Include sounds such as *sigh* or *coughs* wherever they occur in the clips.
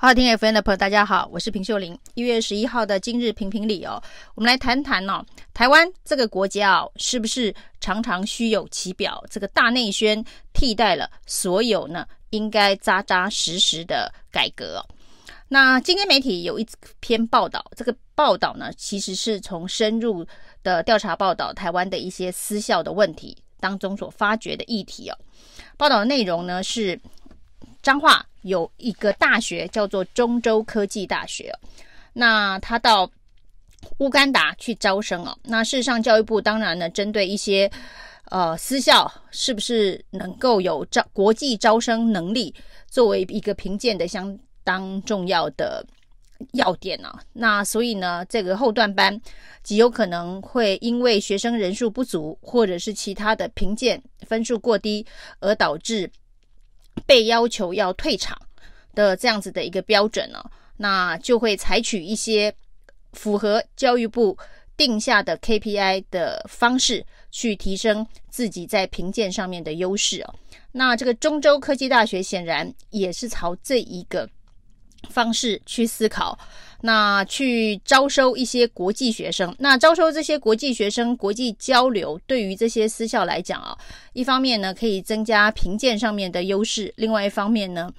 好听 FM 的朋友，大家好，我是平秀玲。一月十一号的今日评评理哦，我们来谈谈哦，台湾这个国家哦，是不是常常虚有其表？这个大内宣替代了所有呢，应该扎扎实实的改革。那今天媒体有一篇报道，这个报道呢，其实是从深入的调查报道台湾的一些私校的问题当中所发掘的议题哦。报道的内容呢是。彰化有一个大学叫做中州科技大学，那他到乌干达去招生哦。那事实上，教育部当然呢，针对一些呃私校是不是能够有招国际招生能力，作为一个评鉴的相当重要的要点呢、啊。那所以呢，这个后段班极有可能会因为学生人数不足，或者是其他的评鉴分数过低，而导致。被要求要退场的这样子的一个标准呢，那就会采取一些符合教育部定下的 KPI 的方式，去提升自己在评鉴上面的优势哦。那这个中州科技大学显然也是朝这一个方式去思考。那去招收一些国际学生，那招收这些国际学生，国际交流对于这些私校来讲啊，一方面呢可以增加评鉴上面的优势，另外一方面呢，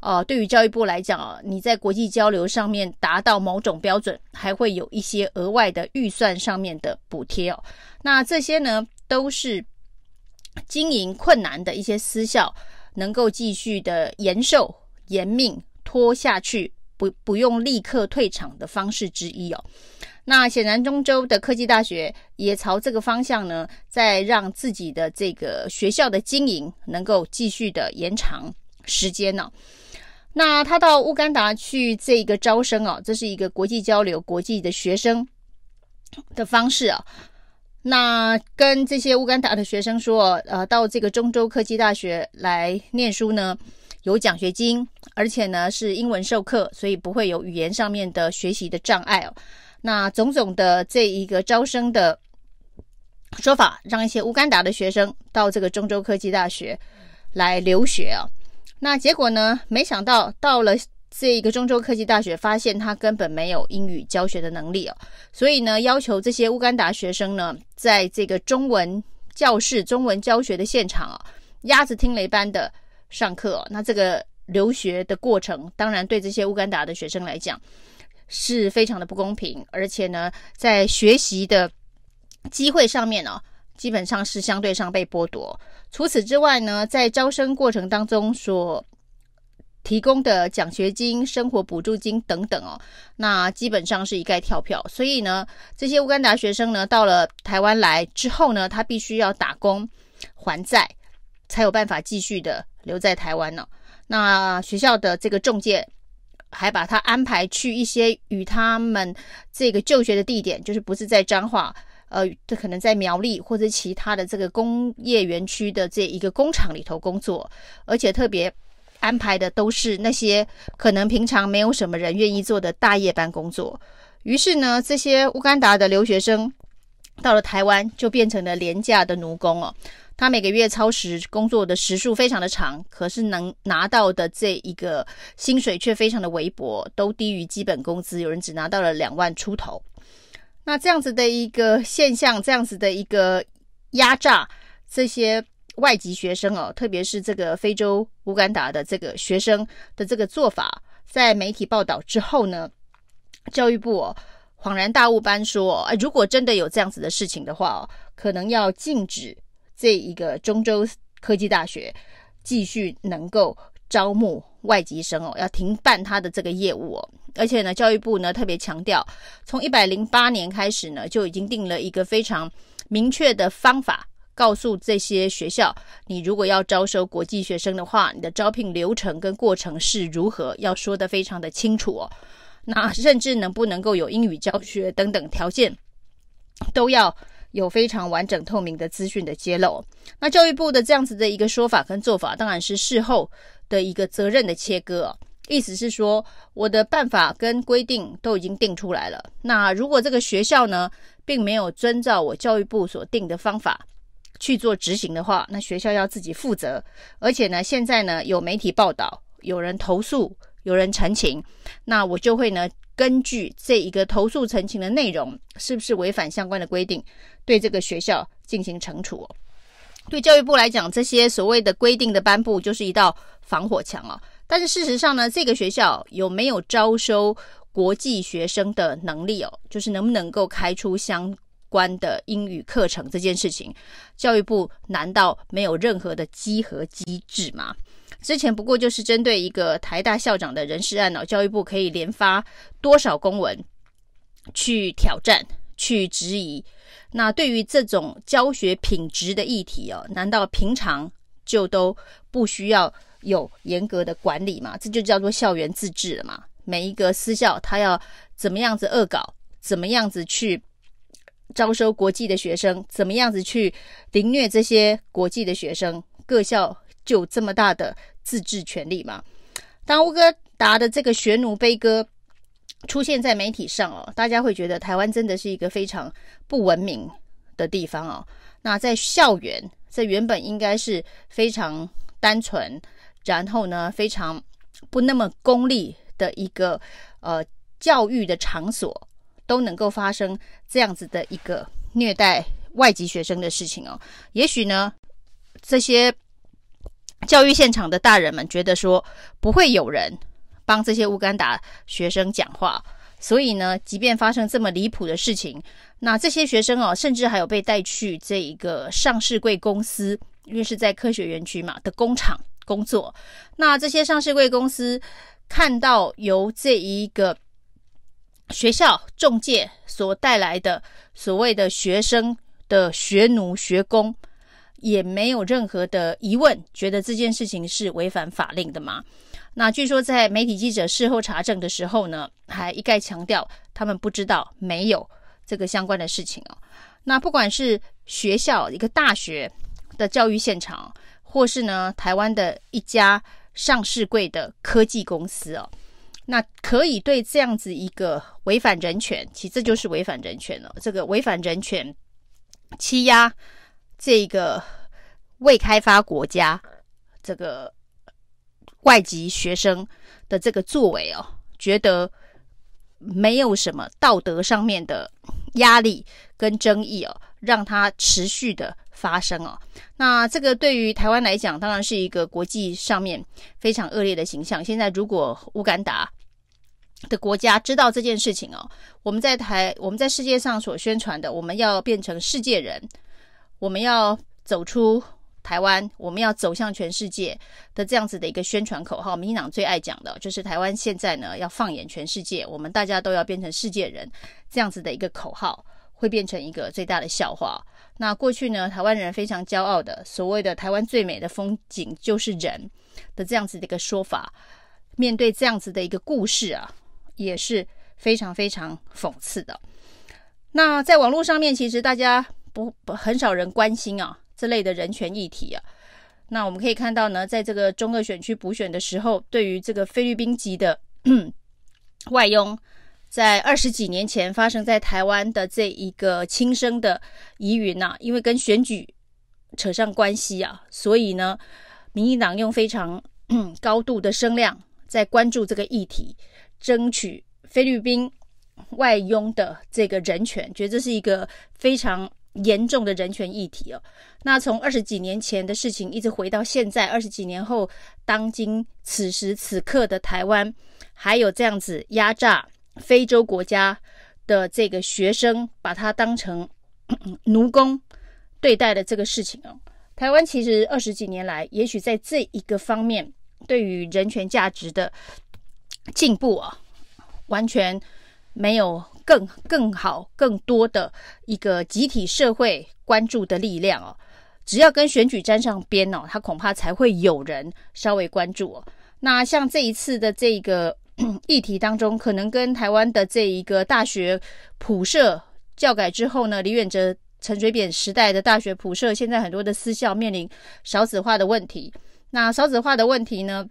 呃，对于教育部来讲啊，你在国际交流上面达到某种标准，还会有一些额外的预算上面的补贴哦。那这些呢，都是经营困难的一些私校能够继续的延寿延命拖下去。不不用立刻退场的方式之一哦。那显然中州的科技大学也朝这个方向呢，在让自己的这个学校的经营能够继续的延长时间呢、那他到乌干达去这个招生哦，这是一个国际交流、国际的学生的方式啊。那跟这些乌干达的学生说，呃，到这个中州科技大学来念书呢。有奖学金，而且呢是英文授课，所以不会有语言上面的学习的障碍哦。那种种的这一个招生的说法，让一些乌干达的学生到这个中州科技大学来留学啊。那结果呢，没想到到了这一个中州科技大学，发现他根本没有英语教学的能力哦。所以呢，要求这些乌干达学生呢，在这个中文教室、中文教学的现场啊，鸭子听雷般的。上课哦，那这个留学的过程，当然对这些乌干达的学生来讲是非常的不公平，而且呢，在学习的机会上面呢，基本上是相对上被剥夺。除此之外呢，在招生过程当中所提供的奖学金、生活补助金等等哦，那基本上是一概跳票。所以呢，这些乌干达学生呢，到了台湾来之后呢，他必须要打工还债，才有办法继续的。留在台湾呢？那学校的这个中介还把他安排去一些与他们这个就学的地点，就是不是在彰化，呃，这可能在苗栗或者其他的这个工业园区的这一个工厂里头工作，而且特别安排的都是那些可能平常没有什么人愿意做的大夜班工作。于是呢，这些乌干达的留学生到了台湾，就变成了廉价的奴工哦。他每个月超时工作的时数非常的长，可是能拿到的这一个薪水却非常的微薄，都低于基本工资，有人只拿到了两万出头。那这样子的一个现象，这样子的一个压榨这些外籍学生哦，特别是这个非洲乌干达的这个学生的这个做法，在媒体报道之后呢，教育部哦恍然大悟般说，哎，如果真的有这样子的事情的话哦，可能要禁止。这一个中州科技大学继续能够招募外籍生哦，要停办他的这个业务哦。而且呢，教育部呢特别强调，从一百零八年开始呢，就已经定了一个非常明确的方法，告诉这些学校，你如果要招收国际学生的话，你的招聘流程跟过程是如何，要说得非常的清楚哦。那甚至能不能够有英语教学等等条件，都要。有非常完整透明的资讯的揭露，那教育部的这样子的一个说法跟做法，当然是事后的一个责任的切割。意思是说，我的办法跟规定都已经定出来了。那如果这个学校呢，并没有遵照我教育部所定的方法去做执行的话，那学校要自己负责。而且呢，现在呢有媒体报道，有人投诉，有人陈情，那我就会呢根据这一个投诉陈情的内容是不是违反相关的规定，对这个学校进行惩处。对教育部来讲，这些所谓的规定的颁布就是一道防火墙啊。但是事实上呢，这个学校有没有招收国际学生的能力哦？就是能不能够开出相关的英语课程这件事情，教育部难道没有任何的稽核机制吗？之前不过就是针对一个台大校长的人事案哦，教育部可以连发多少公文去挑战、去质疑？那对于这种教学品质的议题哦，难道平常就都不需要？有严格的管理吗，这就叫做校园自治了嘛。每一个私校，他要怎么样子恶搞，怎么样子去招收国际的学生，怎么样子去凌虐这些国际的学生，各校就这么大的自治权利嘛。当乌哥达的这个学奴悲歌出现在媒体上哦，大家会觉得台湾真的是一个非常不文明的地方哦。那在校园，这原本应该是非常单纯。然后呢，非常不那么功利的一个呃教育的场所，都能够发生这样子的一个虐待外籍学生的事情哦。也许呢，这些教育现场的大人们觉得说，不会有人帮这些乌干达学生讲话，所以呢，即便发生这么离谱的事情，那这些学生哦，甚至还有被带去这一个上市贵公司，因为是在科学园区嘛的工厂。工作，那这些上市贵公司看到由这一个学校中介所带来的所谓的学生的学奴学工，也没有任何的疑问，觉得这件事情是违反法令的吗？那据说在媒体记者事后查证的时候呢，还一概强调他们不知道，没有这个相关的事情哦。那不管是学校一个大学的教育现场。或是呢，台湾的一家上市柜的科技公司哦，那可以对这样子一个违反人权，其实这就是违反人权了。这个违反人权、欺压这个未开发国家这个外籍学生的这个作为哦，觉得没有什么道德上面的压力跟争议哦，让他持续的。发生哦，那这个对于台湾来讲，当然是一个国际上面非常恶劣的形象。现在如果乌干达的国家知道这件事情哦，我们在台我们在世界上所宣传的，我们要变成世界人，我们要走出台湾，我们要走向全世界的这样子的一个宣传口号，民进党最爱讲的就是台湾现在呢要放眼全世界，我们大家都要变成世界人，这样子的一个口号会变成一个最大的笑话。那过去呢，台湾人非常骄傲的所谓的“台湾最美的风景就是人”的这样子的一个说法，面对这样子的一个故事啊，也是非常非常讽刺的。那在网络上面，其实大家不不很少人关心啊这类的人权议题啊。那我们可以看到呢，在这个中二选区补选的时候，对于这个菲律宾籍的 *coughs* 外佣。在二十几年前发生在台湾的这一个轻生的疑云呐，因为跟选举扯上关系啊，所以呢，民进党用非常 *coughs* 高度的声量在关注这个议题，争取菲律宾外佣的这个人权，觉得这是一个非常严重的人权议题哦。那从二十几年前的事情一直回到现在，二十几年后，当今此时此刻的台湾，还有这样子压榨。非洲国家的这个学生把他当成 *clears throat* 奴工对待的这个事情哦，台湾其实二十几年来，也许在这一个方面对于人权价值的进步啊，完全没有更更好、更多的一个集体社会关注的力量哦。只要跟选举沾上边哦，他恐怕才会有人稍微关注哦。那像这一次的这个。*clears throat* 议题当中，可能跟台湾的这一个大学普设教改之后呢，李远哲、陈水扁时代的大学普设，现在很多的私校面临少子化的问题。那少子化的问题呢，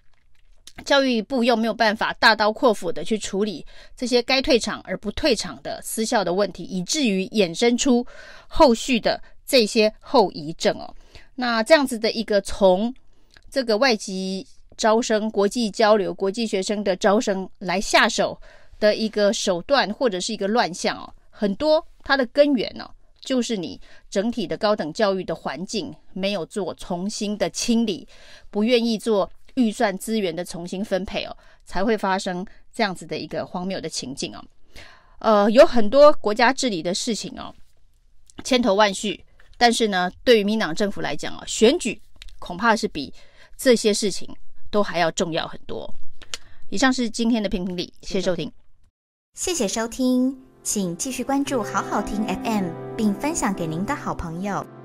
教育部又没有办法大刀阔斧的去处理这些该退场而不退场的私校的问题，以至于衍生出后续的这些后遗症哦。那这样子的一个从这个外籍。招生、国际交流、国际学生的招生来下手的一个手段，或者是一个乱象哦，很多它的根源呢、哦，就是你整体的高等教育的环境没有做重新的清理，不愿意做预算资源的重新分配哦，才会发生这样子的一个荒谬的情境哦。呃，有很多国家治理的事情哦，千头万绪，但是呢，对于民党政府来讲啊，选举恐怕是比这些事情都还要重要很多。以上是今天的评评理，谢谢收听，谢谢收听，请继续关注好好听 FM，并分享给您的好朋友。